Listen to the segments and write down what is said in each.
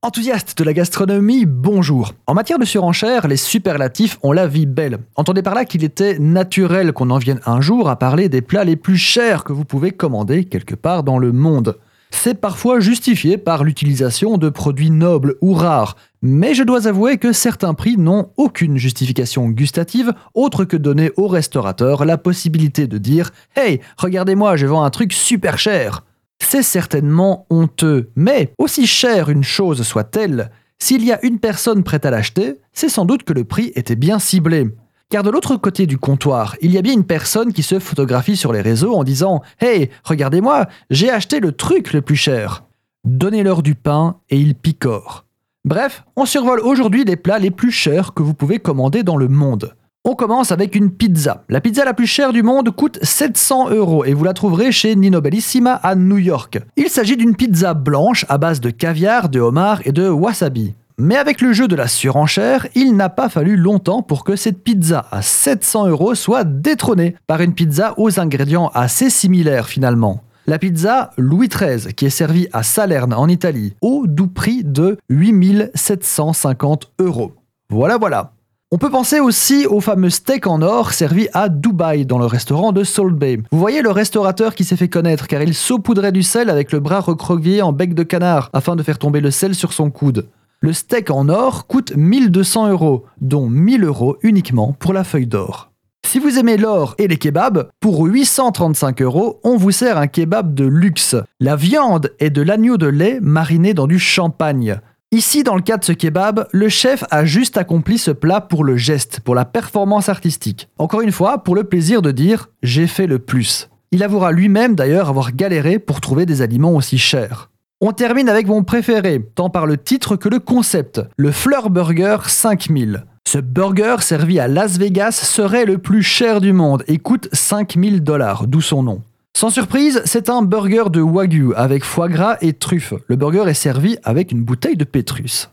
Enthousiastes de la gastronomie, bonjour. En matière de surenchère, les superlatifs ont la vie belle. Entendez par là qu'il était naturel qu'on en vienne un jour à parler des plats les plus chers que vous pouvez commander quelque part dans le monde. C'est parfois justifié par l'utilisation de produits nobles ou rares, mais je dois avouer que certains prix n'ont aucune justification gustative autre que donner aux restaurateurs la possibilité de dire Hey, regardez-moi, je vends un truc super cher c'est certainement honteux. Mais, aussi chère une chose soit-elle, s'il y a une personne prête à l'acheter, c'est sans doute que le prix était bien ciblé. Car de l'autre côté du comptoir, il y a bien une personne qui se photographie sur les réseaux en disant Hey, regardez-moi, j'ai acheté le truc le plus cher. Donnez-leur du pain et ils picorent. Bref, on survole aujourd'hui les plats les plus chers que vous pouvez commander dans le monde. On commence avec une pizza. La pizza la plus chère du monde coûte 700 euros et vous la trouverez chez Nino Bellissima à New York. Il s'agit d'une pizza blanche à base de caviar, de homard et de wasabi. Mais avec le jeu de la surenchère, il n'a pas fallu longtemps pour que cette pizza à 700 euros soit détrônée par une pizza aux ingrédients assez similaires finalement. La pizza Louis XIII, qui est servie à Salerne en Italie, au doux prix de 8750 euros. Voilà, voilà. On peut penser aussi au fameux steak en or servi à Dubaï dans le restaurant de Salt Bay. Vous voyez le restaurateur qui s'est fait connaître car il saupoudrait du sel avec le bras recroquevillé en bec de canard afin de faire tomber le sel sur son coude. Le steak en or coûte 1200 euros, dont 1000 euros uniquement pour la feuille d'or. Si vous aimez l'or et les kebabs, pour 835 euros, on vous sert un kebab de luxe. La viande est de l'agneau de lait mariné dans du champagne. Ici, dans le cas de ce kebab, le chef a juste accompli ce plat pour le geste, pour la performance artistique. Encore une fois, pour le plaisir de dire j'ai fait le plus. Il avouera lui-même d'ailleurs avoir galéré pour trouver des aliments aussi chers. On termine avec mon préféré, tant par le titre que le concept, le Fleur Burger 5000. Ce burger servi à Las Vegas serait le plus cher du monde et coûte 5000 dollars, d'où son nom. Sans surprise, c'est un burger de wagyu avec foie gras et truffes. Le burger est servi avec une bouteille de pétrus.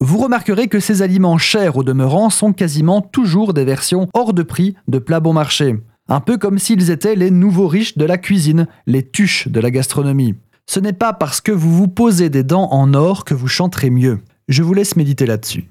Vous remarquerez que ces aliments chers au demeurant sont quasiment toujours des versions hors de prix de plats bon marché. Un peu comme s'ils étaient les nouveaux riches de la cuisine, les tuches de la gastronomie. Ce n'est pas parce que vous vous posez des dents en or que vous chanterez mieux. Je vous laisse méditer là-dessus.